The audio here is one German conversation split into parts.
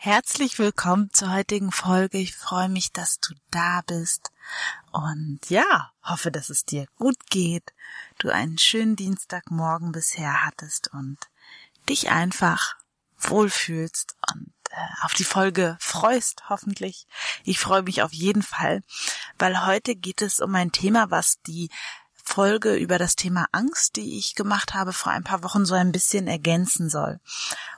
Herzlich willkommen zur heutigen Folge. Ich freue mich, dass du da bist. Und ja, hoffe, dass es dir gut geht, du einen schönen Dienstagmorgen bisher hattest und dich einfach wohlfühlst und äh, auf die Folge freust, hoffentlich. Ich freue mich auf jeden Fall, weil heute geht es um ein Thema, was die Folge über das Thema Angst, die ich gemacht habe vor ein paar Wochen, so ein bisschen ergänzen soll.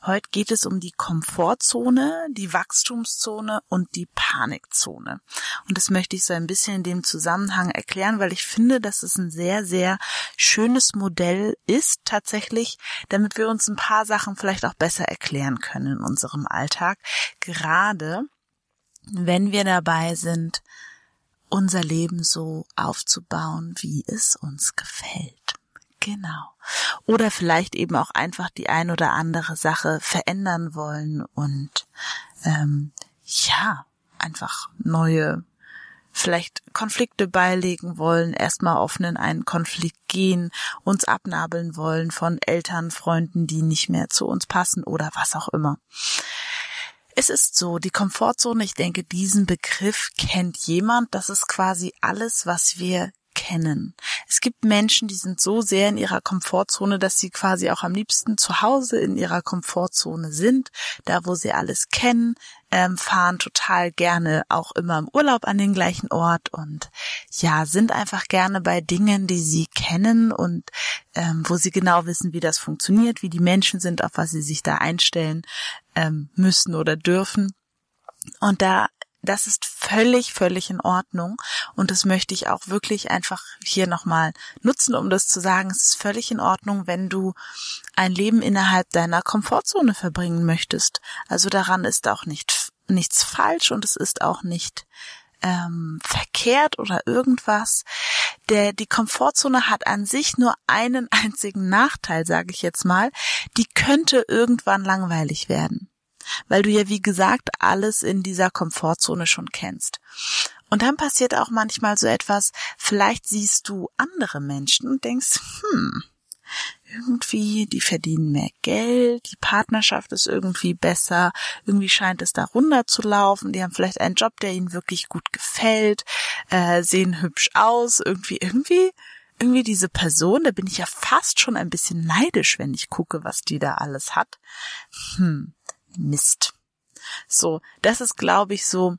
Heute geht es um die Komfortzone, die Wachstumszone und die Panikzone. Und das möchte ich so ein bisschen in dem Zusammenhang erklären, weil ich finde, dass es ein sehr, sehr schönes Modell ist tatsächlich, damit wir uns ein paar Sachen vielleicht auch besser erklären können in unserem Alltag. Gerade wenn wir dabei sind, unser Leben so aufzubauen, wie es uns gefällt. Genau. Oder vielleicht eben auch einfach die ein oder andere Sache verändern wollen und ähm, ja, einfach neue vielleicht Konflikte beilegen wollen, erstmal offen in einen Konflikt gehen, uns abnabeln wollen von Eltern, Freunden, die nicht mehr zu uns passen oder was auch immer. Es ist so, die Komfortzone, ich denke, diesen Begriff kennt jemand. Das ist quasi alles, was wir kennen. Es gibt Menschen, die sind so sehr in ihrer Komfortzone, dass sie quasi auch am liebsten zu Hause in ihrer Komfortzone sind, da wo sie alles kennen, ähm, fahren total gerne auch immer im Urlaub an den gleichen Ort und ja, sind einfach gerne bei Dingen, die sie kennen und ähm, wo sie genau wissen, wie das funktioniert, wie die Menschen sind, auf was sie sich da einstellen ähm, müssen oder dürfen. Und da das ist völlig, völlig in Ordnung. Und das möchte ich auch wirklich einfach hier nochmal nutzen, um das zu sagen. Es ist völlig in Ordnung, wenn du ein Leben innerhalb deiner Komfortzone verbringen möchtest. Also daran ist auch nicht, nichts falsch und es ist auch nicht ähm, verkehrt oder irgendwas. Der, die Komfortzone hat an sich nur einen einzigen Nachteil, sage ich jetzt mal. Die könnte irgendwann langweilig werden weil du ja wie gesagt alles in dieser Komfortzone schon kennst. Und dann passiert auch manchmal so etwas, vielleicht siehst du andere Menschen und denkst, hm, irgendwie, die verdienen mehr Geld, die Partnerschaft ist irgendwie besser, irgendwie scheint es da runter zu laufen, die haben vielleicht einen Job, der ihnen wirklich gut gefällt, äh, sehen hübsch aus, irgendwie, irgendwie, irgendwie diese Person, da bin ich ja fast schon ein bisschen neidisch, wenn ich gucke, was die da alles hat. Hm, Mist. So, das ist, glaube ich, so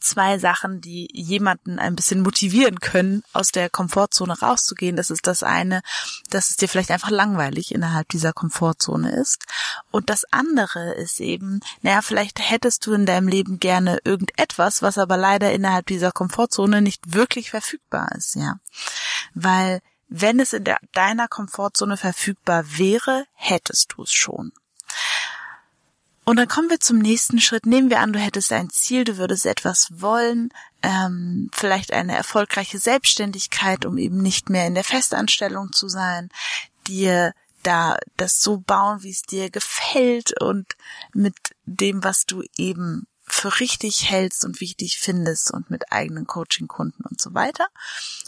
zwei Sachen, die jemanden ein bisschen motivieren können, aus der Komfortzone rauszugehen. Das ist das eine, dass es dir vielleicht einfach langweilig innerhalb dieser Komfortzone ist. Und das andere ist eben, naja, vielleicht hättest du in deinem Leben gerne irgendetwas, was aber leider innerhalb dieser Komfortzone nicht wirklich verfügbar ist, ja. Weil wenn es in der, deiner Komfortzone verfügbar wäre, hättest du es schon. Und dann kommen wir zum nächsten Schritt. Nehmen wir an, du hättest ein Ziel, du würdest etwas wollen, ähm, vielleicht eine erfolgreiche Selbstständigkeit, um eben nicht mehr in der Festanstellung zu sein, dir da das so bauen, wie es dir gefällt und mit dem, was du eben für richtig hältst und wichtig findest und mit eigenen Coaching-Kunden und so weiter.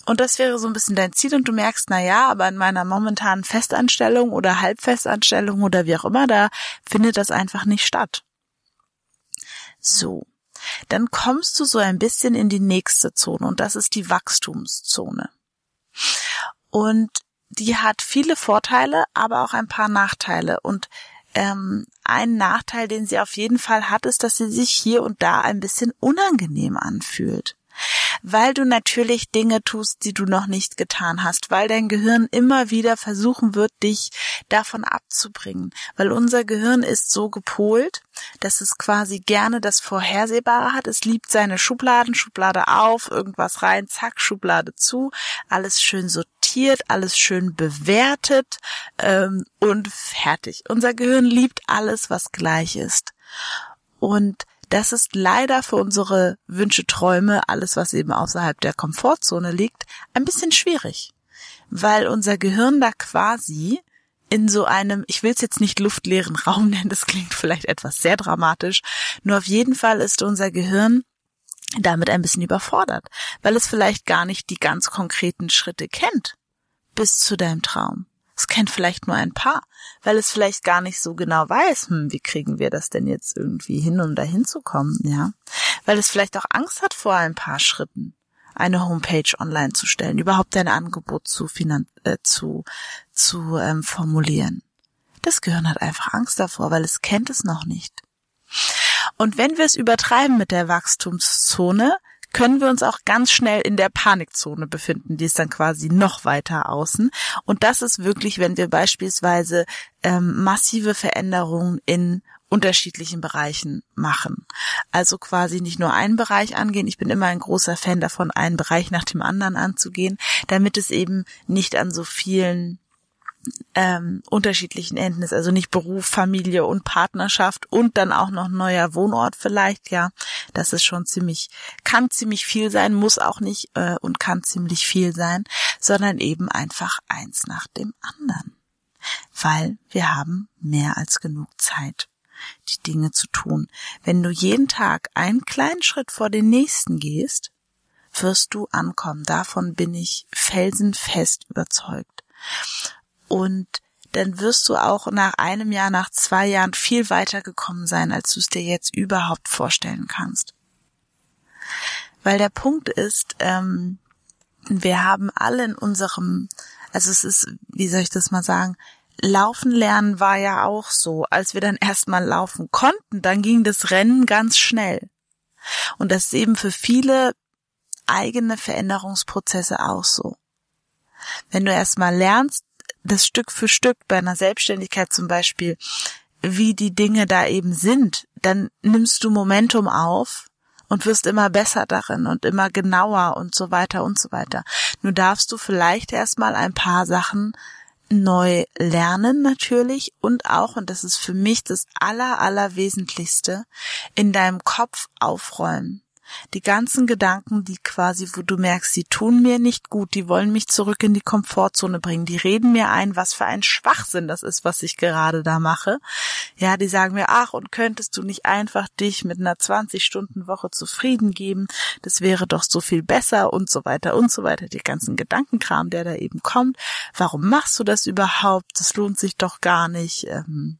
Und das wäre so ein bisschen dein Ziel und du merkst, na ja, aber in meiner momentanen Festanstellung oder Halbfestanstellung oder wie auch immer, da findet das einfach nicht statt. So. Dann kommst du so ein bisschen in die nächste Zone und das ist die Wachstumszone. Und die hat viele Vorteile, aber auch ein paar Nachteile und ähm, ein Nachteil, den sie auf jeden Fall hat, ist, dass sie sich hier und da ein bisschen unangenehm anfühlt. Weil du natürlich Dinge tust, die du noch nicht getan hast, weil dein Gehirn immer wieder versuchen wird, dich davon abzubringen, weil unser Gehirn ist so gepolt, dass es quasi gerne das Vorhersehbare hat. Es liebt seine Schubladen, Schublade auf, irgendwas rein, zack, Schublade zu, alles schön sortiert sortiert, alles schön bewertet ähm, und fertig. Unser Gehirn liebt alles, was gleich ist. Und das ist leider für unsere Wünsche, Träume, alles, was eben außerhalb der Komfortzone liegt, ein bisschen schwierig, weil unser Gehirn da quasi in so einem, ich will es jetzt nicht luftleeren Raum nennen, das klingt vielleicht etwas sehr dramatisch, nur auf jeden Fall ist unser Gehirn damit ein bisschen überfordert, weil es vielleicht gar nicht die ganz konkreten Schritte kennt bis zu deinem Traum. Es kennt vielleicht nur ein paar, weil es vielleicht gar nicht so genau weiß, hm, wie kriegen wir das denn jetzt irgendwie hin, um dahin zu kommen, ja? Weil es vielleicht auch Angst hat vor ein paar Schritten, eine Homepage online zu stellen, überhaupt ein Angebot zu finan äh, zu zu ähm, formulieren. Das Gehirn hat einfach Angst davor, weil es kennt es noch nicht. Und wenn wir es übertreiben mit der Wachstumszone, können wir uns auch ganz schnell in der Panikzone befinden. Die ist dann quasi noch weiter außen. Und das ist wirklich, wenn wir beispielsweise ähm, massive Veränderungen in unterschiedlichen Bereichen machen. Also quasi nicht nur einen Bereich angehen. Ich bin immer ein großer Fan davon, einen Bereich nach dem anderen anzugehen, damit es eben nicht an so vielen ähm, unterschiedlichen Enden ist, also nicht Beruf, Familie und Partnerschaft und dann auch noch neuer Wohnort vielleicht, ja, das ist schon ziemlich, kann ziemlich viel sein, muss auch nicht äh, und kann ziemlich viel sein, sondern eben einfach eins nach dem anderen, weil wir haben mehr als genug Zeit die Dinge zu tun. Wenn du jeden Tag einen kleinen Schritt vor den nächsten gehst, wirst du ankommen. Davon bin ich felsenfest überzeugt. Und dann wirst du auch nach einem Jahr, nach zwei Jahren viel weiter gekommen sein, als du es dir jetzt überhaupt vorstellen kannst. Weil der Punkt ist, ähm, wir haben alle in unserem, also es ist, wie soll ich das mal sagen, Laufen lernen war ja auch so. Als wir dann erstmal laufen konnten, dann ging das Rennen ganz schnell. Und das ist eben für viele eigene Veränderungsprozesse auch so. Wenn du erstmal lernst, das Stück für Stück bei einer Selbstständigkeit zum Beispiel, wie die Dinge da eben sind, dann nimmst du Momentum auf und wirst immer besser darin und immer genauer und so weiter und so weiter. Nur darfst du vielleicht erstmal ein paar Sachen neu lernen natürlich und auch, und das ist für mich das aller, aller Wesentlichste, in deinem Kopf aufräumen die ganzen Gedanken, die quasi, wo du merkst, die tun mir nicht gut, die wollen mich zurück in die Komfortzone bringen, die reden mir ein, was für ein Schwachsinn das ist, was ich gerade da mache. Ja, die sagen mir, ach, und könntest du nicht einfach dich mit einer 20-Stunden-Woche zufrieden geben? Das wäre doch so viel besser und so weiter und so weiter. Die ganzen Gedankenkram, der da eben kommt. Warum machst du das überhaupt? Das lohnt sich doch gar nicht. Ähm,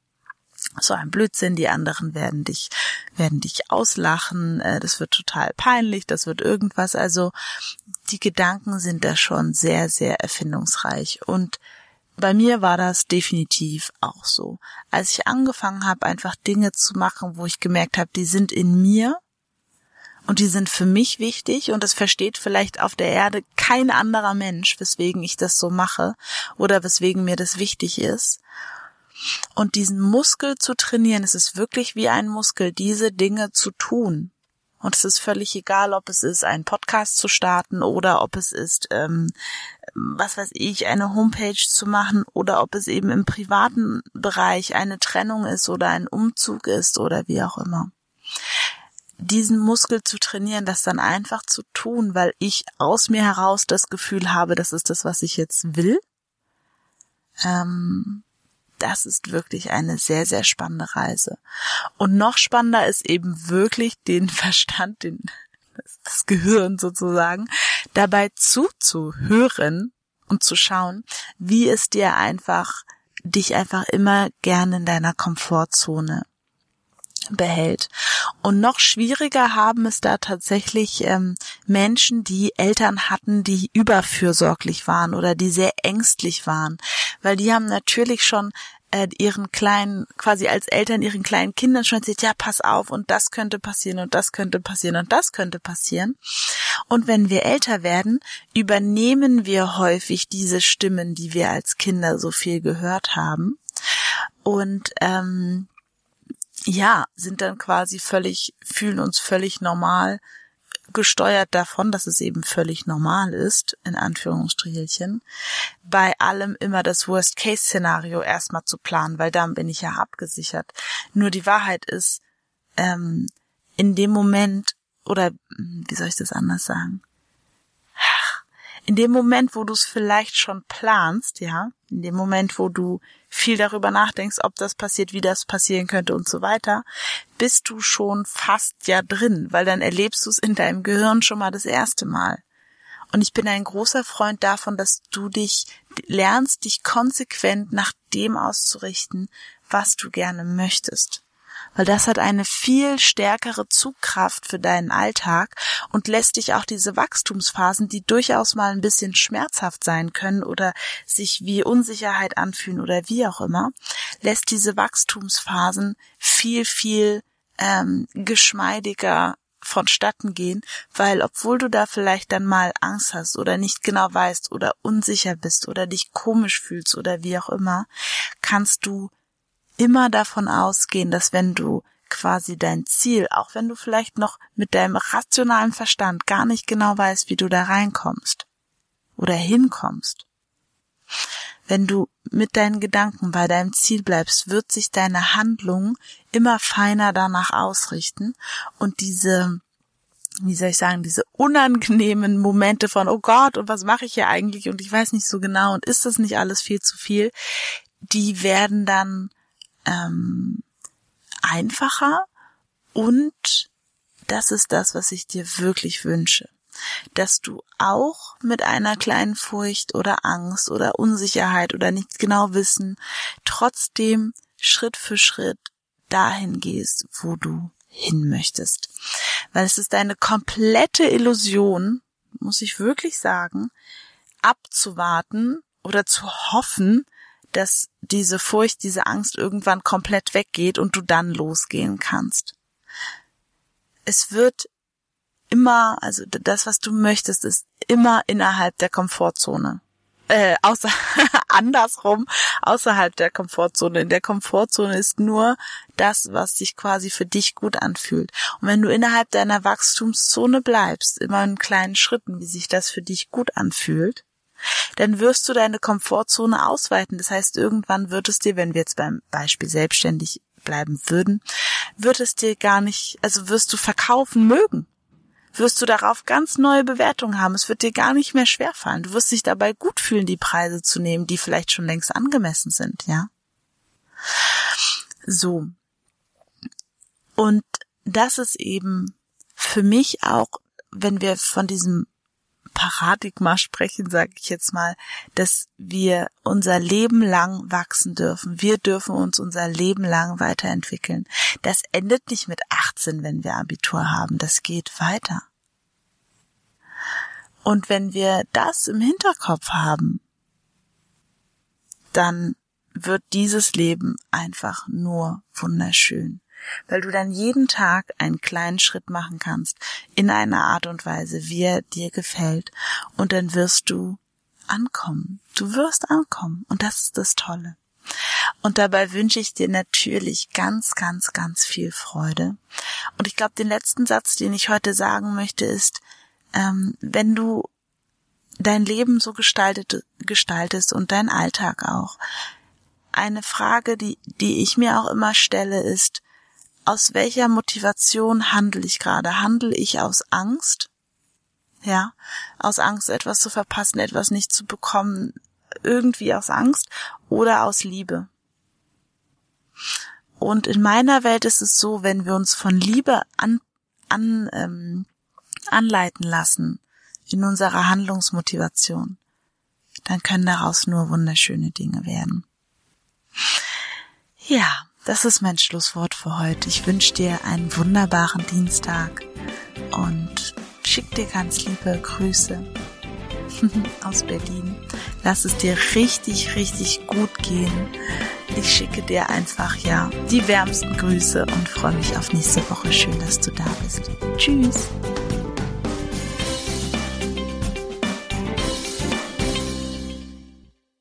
so ein Blödsinn, die anderen werden dich, werden dich auslachen, äh, das wird total peinlich, das wird irgendwas. Also die Gedanken sind da schon sehr, sehr erfindungsreich und bei mir war das definitiv auch so. Als ich angefangen habe, einfach Dinge zu machen, wo ich gemerkt habe, die sind in mir und die sind für mich wichtig und das versteht vielleicht auf der Erde kein anderer Mensch, weswegen ich das so mache oder weswegen mir das wichtig ist. Und diesen Muskel zu trainieren, es ist wirklich wie ein Muskel, diese Dinge zu tun. Und es ist völlig egal, ob es ist, einen Podcast zu starten oder ob es ist, ähm, was weiß ich, eine Homepage zu machen oder ob es eben im privaten Bereich eine Trennung ist oder ein Umzug ist oder wie auch immer. Diesen Muskel zu trainieren, das dann einfach zu tun, weil ich aus mir heraus das Gefühl habe, das ist das, was ich jetzt will. Ähm, das ist wirklich eine sehr, sehr spannende Reise. Und noch spannender ist eben wirklich den Verstand, den, das Gehirn sozusagen, dabei zuzuhören und zu schauen, wie es dir einfach, dich einfach immer gerne in deiner Komfortzone behält. Und noch schwieriger haben es da tatsächlich ähm, Menschen, die Eltern hatten, die überfürsorglich waren oder die sehr ängstlich waren, weil die haben natürlich schon äh, ihren kleinen, quasi als Eltern ihren kleinen Kindern schon erzählt, ja, pass auf und das könnte passieren und das könnte passieren und das könnte passieren. Und wenn wir älter werden, übernehmen wir häufig diese Stimmen, die wir als Kinder so viel gehört haben. Und ähm, ja, sind dann quasi völlig, fühlen uns völlig normal gesteuert davon, dass es eben völlig normal ist, in Anführungsstrichelchen, bei allem immer das Worst-Case-Szenario erstmal zu planen, weil dann bin ich ja abgesichert. Nur die Wahrheit ist, ähm, in dem Moment, oder wie soll ich das anders sagen? in dem Moment, wo du es vielleicht schon planst, ja, in dem Moment, wo du viel darüber nachdenkst, ob das passiert, wie das passieren könnte und so weiter, bist du schon fast ja drin, weil dann erlebst du es in deinem Gehirn schon mal das erste Mal. Und ich bin ein großer Freund davon, dass du dich lernst, dich konsequent nach dem auszurichten, was du gerne möchtest weil das hat eine viel stärkere Zugkraft für deinen Alltag und lässt dich auch diese Wachstumsphasen, die durchaus mal ein bisschen schmerzhaft sein können oder sich wie Unsicherheit anfühlen oder wie auch immer, lässt diese Wachstumsphasen viel, viel ähm, geschmeidiger vonstatten gehen, weil obwohl du da vielleicht dann mal Angst hast oder nicht genau weißt oder unsicher bist oder dich komisch fühlst oder wie auch immer, kannst du immer davon ausgehen, dass wenn du quasi dein Ziel, auch wenn du vielleicht noch mit deinem rationalen Verstand gar nicht genau weißt, wie du da reinkommst oder hinkommst, wenn du mit deinen Gedanken bei deinem Ziel bleibst, wird sich deine Handlung immer feiner danach ausrichten und diese wie soll ich sagen, diese unangenehmen Momente von, oh Gott, und was mache ich hier eigentlich? Und ich weiß nicht so genau und ist das nicht alles viel zu viel, die werden dann ähm, einfacher und das ist das, was ich dir wirklich wünsche. Dass du auch mit einer kleinen Furcht oder Angst oder Unsicherheit oder nicht genau wissen, trotzdem Schritt für Schritt dahin gehst, wo du hin möchtest. Weil es ist eine komplette Illusion, muss ich wirklich sagen, abzuwarten oder zu hoffen, dass diese Furcht, diese Angst irgendwann komplett weggeht und du dann losgehen kannst. Es wird immer, also das, was du möchtest, ist immer innerhalb der Komfortzone. Äh, außer andersrum, außerhalb der Komfortzone. In der Komfortzone ist nur das, was sich quasi für dich gut anfühlt. Und wenn du innerhalb deiner Wachstumszone bleibst, immer in kleinen Schritten, wie sich das für dich gut anfühlt, dann wirst du deine Komfortzone ausweiten. Das heißt, irgendwann wird es dir, wenn wir jetzt beim Beispiel selbstständig bleiben würden, wird es dir gar nicht, also wirst du verkaufen mögen. Wirst du darauf ganz neue Bewertungen haben. Es wird dir gar nicht mehr schwerfallen. Du wirst dich dabei gut fühlen, die Preise zu nehmen, die vielleicht schon längst angemessen sind, ja? So. Und das ist eben für mich auch, wenn wir von diesem Paradigma sprechen, sage ich jetzt mal, dass wir unser Leben lang wachsen dürfen. Wir dürfen uns unser Leben lang weiterentwickeln. Das endet nicht mit 18, wenn wir Abitur haben. Das geht weiter. Und wenn wir das im Hinterkopf haben, dann wird dieses Leben einfach nur wunderschön weil du dann jeden Tag einen kleinen Schritt machen kannst in einer Art und Weise, wie er dir gefällt und dann wirst du ankommen. Du wirst ankommen und das ist das Tolle. Und dabei wünsche ich dir natürlich ganz, ganz, ganz viel Freude. Und ich glaube, den letzten Satz, den ich heute sagen möchte, ist, ähm, wenn du dein Leben so gestaltet, gestaltest und dein Alltag auch, eine Frage, die, die ich mir auch immer stelle, ist, aus welcher Motivation handle ich gerade? Handle ich aus Angst? Ja, aus Angst, etwas zu verpassen, etwas nicht zu bekommen, irgendwie aus Angst oder aus Liebe. Und in meiner Welt ist es so, wenn wir uns von Liebe an, an, ähm, anleiten lassen in unserer Handlungsmotivation, dann können daraus nur wunderschöne Dinge werden. Ja, das ist mein Schlusswort für heute. Ich wünsche dir einen wunderbaren Dienstag und schick dir ganz liebe Grüße aus Berlin. Lass es dir richtig, richtig gut gehen. Ich schicke dir einfach, ja, die wärmsten Grüße und freue mich auf nächste Woche. Schön, dass du da bist. Tschüss.